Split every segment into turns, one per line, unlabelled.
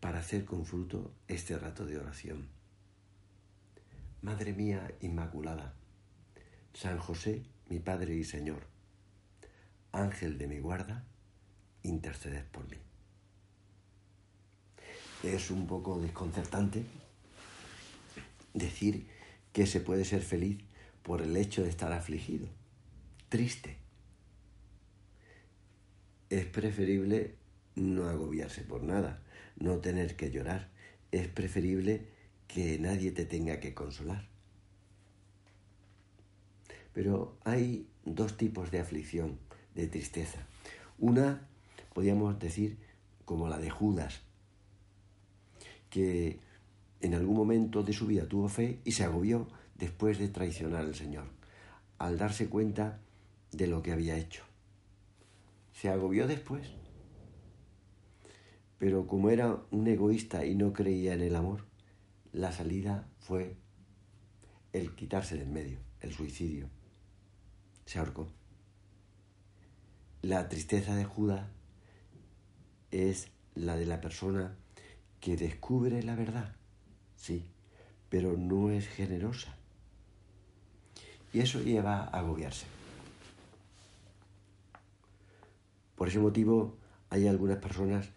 para hacer con fruto este rato de oración. Madre mía Inmaculada, San José, mi Padre y Señor, Ángel de mi guarda, interceded por mí. Es un poco desconcertante decir que se puede ser feliz por el hecho de estar afligido, triste. Es preferible no agobiarse por nada, no tener que llorar. Es preferible que nadie te tenga que consolar. Pero hay dos tipos de aflicción, de tristeza. Una, podríamos decir, como la de Judas, que en algún momento de su vida tuvo fe y se agobió después de traicionar al Señor, al darse cuenta de lo que había hecho. Se agobió después pero como era un egoísta y no creía en el amor, la salida fue el quitarse de en medio, el suicidio. Se ahorcó. La tristeza de Judas es la de la persona que descubre la verdad, sí, pero no es generosa. Y eso lleva a agobiarse. Por ese motivo hay algunas personas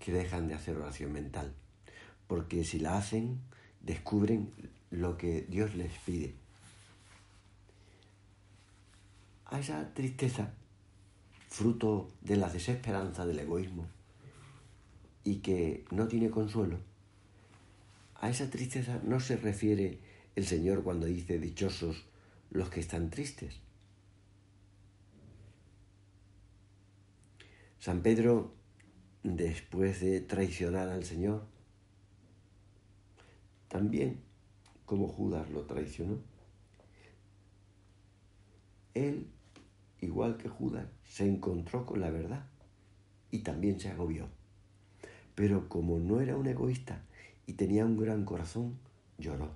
que dejan de hacer oración mental, porque si la hacen, descubren lo que Dios les pide. A esa tristeza, fruto de la desesperanza del egoísmo y que no tiene consuelo, a esa tristeza no se refiere el Señor cuando dice dichosos los que están tristes. San Pedro después de traicionar al Señor, también como Judas lo traicionó. Él, igual que Judas, se encontró con la verdad y también se agobió. Pero como no era un egoísta y tenía un gran corazón, lloró.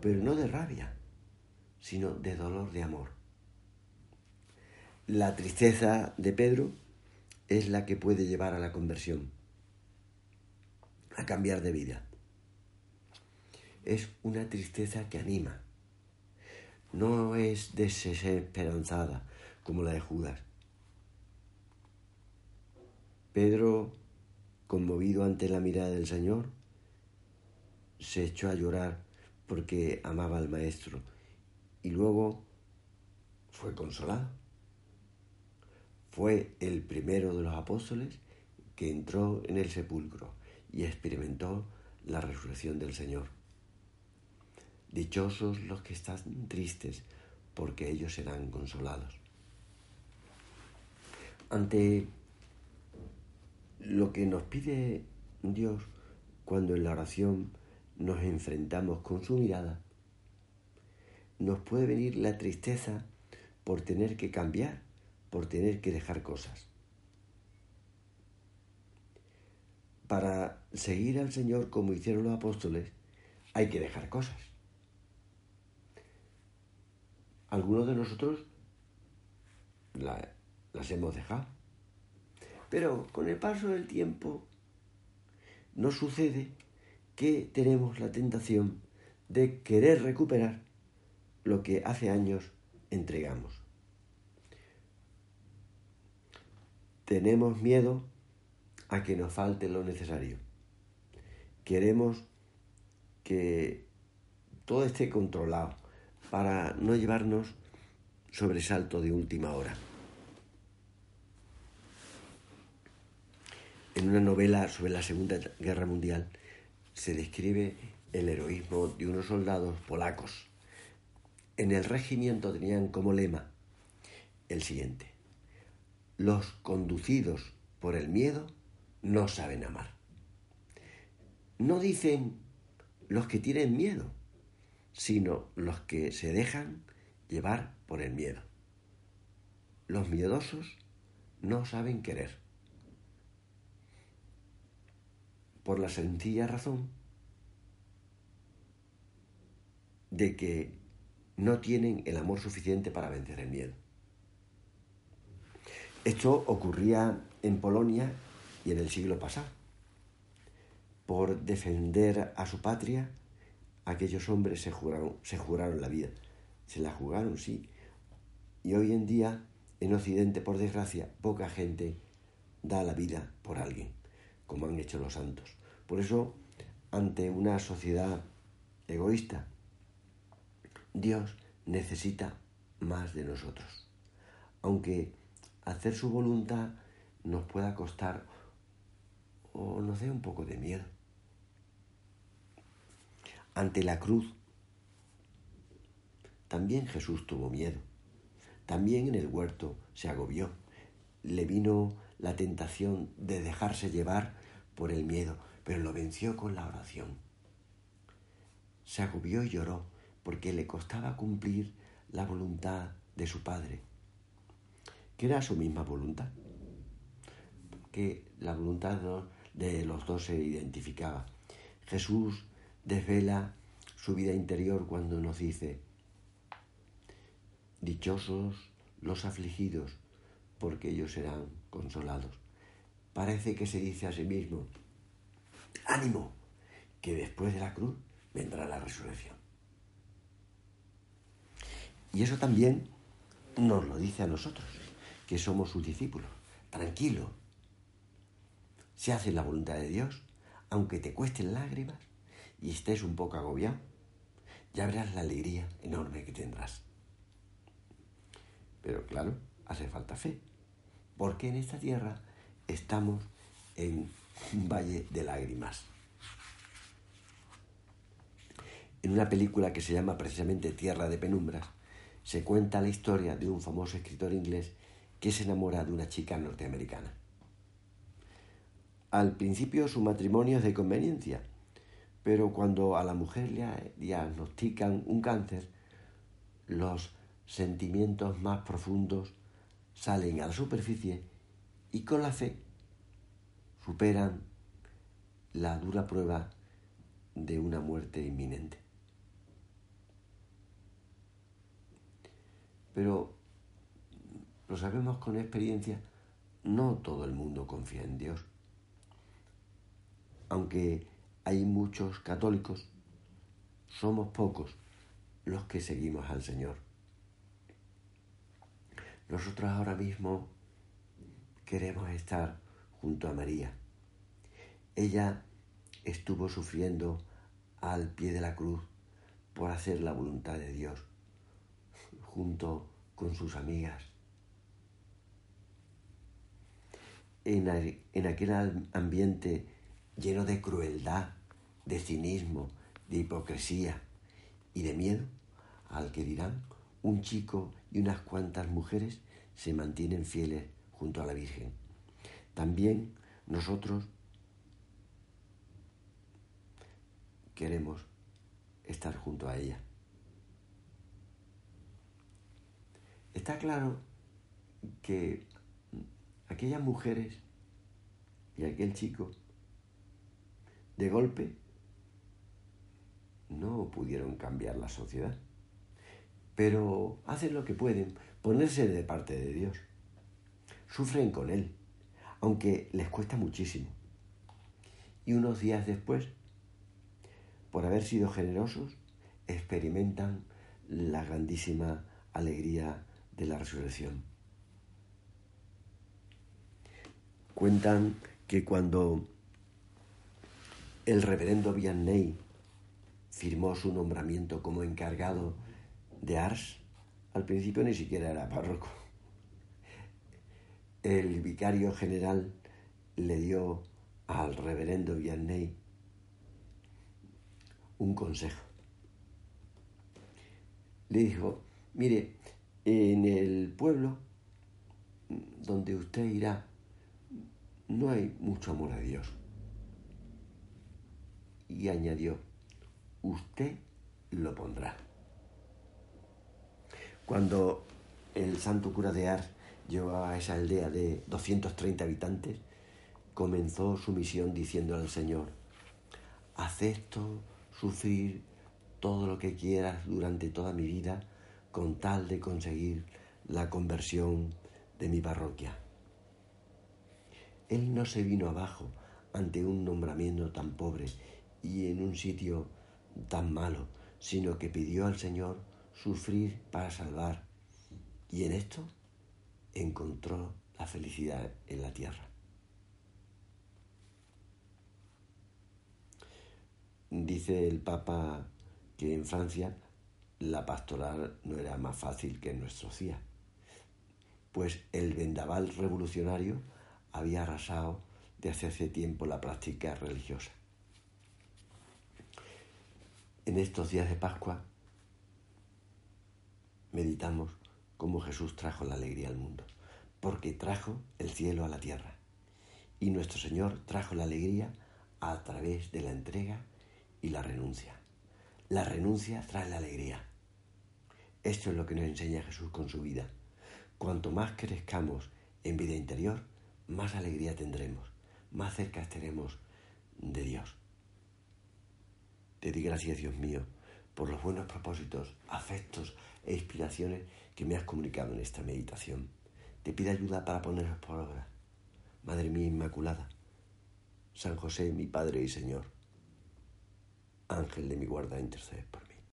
Pero no de rabia, sino de dolor de amor. La tristeza de Pedro es la que puede llevar a la conversión, a cambiar de vida. Es una tristeza que anima, no es desesperanzada como la de Judas. Pedro, conmovido ante la mirada del Señor, se echó a llorar porque amaba al Maestro y luego fue consolado fue el primero de los apóstoles que entró en el sepulcro y experimentó la resurrección del Señor. Dichosos los que están tristes, porque ellos serán consolados. Ante lo que nos pide Dios cuando en la oración nos enfrentamos con su mirada, nos puede venir la tristeza por tener que cambiar por tener que dejar cosas. Para seguir al Señor como hicieron los apóstoles, hay que dejar cosas. Algunos de nosotros las hemos dejado. Pero con el paso del tiempo nos sucede que tenemos la tentación de querer recuperar lo que hace años entregamos. Tenemos miedo a que nos falte lo necesario. Queremos que todo esté controlado para no llevarnos sobresalto de última hora. En una novela sobre la Segunda Guerra Mundial se describe el heroísmo de unos soldados polacos. En el regimiento tenían como lema el siguiente, los conducidos por el miedo no saben amar. No dicen los que tienen miedo, sino los que se dejan llevar por el miedo. Los miedosos no saben querer. Por la sencilla razón de que no tienen el amor suficiente para vencer el miedo. Esto ocurría en Polonia y en el siglo pasado. Por defender a su patria, aquellos hombres se juraron, se juraron la vida. Se la jugaron, sí. Y hoy en día, en Occidente, por desgracia, poca gente da la vida por alguien, como han hecho los santos. Por eso, ante una sociedad egoísta, Dios necesita más de nosotros. Aunque hacer su voluntad nos pueda costar o nos dé un poco de miedo. Ante la cruz, también Jesús tuvo miedo. También en el huerto se agobió. Le vino la tentación de dejarse llevar por el miedo, pero lo venció con la oración. Se agobió y lloró porque le costaba cumplir la voluntad de su Padre, que era su misma voluntad, que la voluntad de los dos se identificaba. Jesús desvela su vida interior cuando nos dice, dichosos los afligidos, porque ellos serán consolados. Parece que se dice a sí mismo, ánimo, que después de la cruz vendrá la resurrección. Y eso también nos lo dice a nosotros, que somos sus discípulos. Tranquilo, si haces la voluntad de Dios, aunque te cuesten lágrimas y estés un poco agobiado, ya verás la alegría enorme que tendrás. Pero claro, hace falta fe, porque en esta tierra estamos en un valle de lágrimas. En una película que se llama precisamente Tierra de Penumbras, se cuenta la historia de un famoso escritor inglés que se enamora de una chica norteamericana. Al principio su matrimonio es de conveniencia, pero cuando a la mujer le diagnostican un cáncer, los sentimientos más profundos salen a la superficie y con la fe superan la dura prueba de una muerte inminente. Pero lo sabemos con experiencia, no todo el mundo confía en Dios. Aunque hay muchos católicos, somos pocos los que seguimos al Señor. Nosotros ahora mismo queremos estar junto a María. Ella estuvo sufriendo al pie de la cruz por hacer la voluntad de Dios junto con sus amigas. En, aquel ambiente lleno de crueldad, de cinismo, de hipocresía y de miedo, al que dirán, un chico y unas cuantas mujeres se mantienen fieles junto a la Virgen. También nosotros queremos estar junto a ella. Está claro que aquellas mujeres y aquel chico, de golpe, no pudieron cambiar la sociedad, pero hacen lo que pueden, ponerse de parte de Dios. Sufren con Él, aunque les cuesta muchísimo. Y unos días después, por haber sido generosos, experimentan la grandísima alegría de la resurrección. Cuentan que cuando el reverendo Vianney firmó su nombramiento como encargado de Ars, al principio ni siquiera era párroco. El vicario general le dio al reverendo Vianney un consejo. Le dijo, mire, en el pueblo donde usted irá, no hay mucho amor a Dios. Y añadió, usted lo pondrá. Cuando el santo cura de Ars llegó a esa aldea de 230 habitantes, comenzó su misión diciendo al Señor, acepto sufrir todo lo que quieras durante toda mi vida con tal de conseguir la conversión de mi parroquia. Él no se vino abajo ante un nombramiento tan pobre y en un sitio tan malo, sino que pidió al Señor sufrir para salvar. Y en esto encontró la felicidad en la tierra. Dice el Papa que en Francia la pastoral no era más fácil que en nuestros días, pues el vendaval revolucionario había arrasado desde hace tiempo la práctica religiosa. En estos días de Pascua meditamos cómo Jesús trajo la alegría al mundo, porque trajo el cielo a la tierra. Y nuestro Señor trajo la alegría a través de la entrega y la renuncia. La renuncia trae la alegría. Esto es lo que nos enseña Jesús con su vida. Cuanto más crezcamos en vida interior, más alegría tendremos, más cerca estaremos de Dios. Te di gracias, Dios mío, por los buenos propósitos, afectos e inspiraciones que me has comunicado en esta meditación. Te pido ayuda para ponerlos por obra. Madre mía Inmaculada, San José, mi Padre y Señor, Ángel de mi guarda, intercede por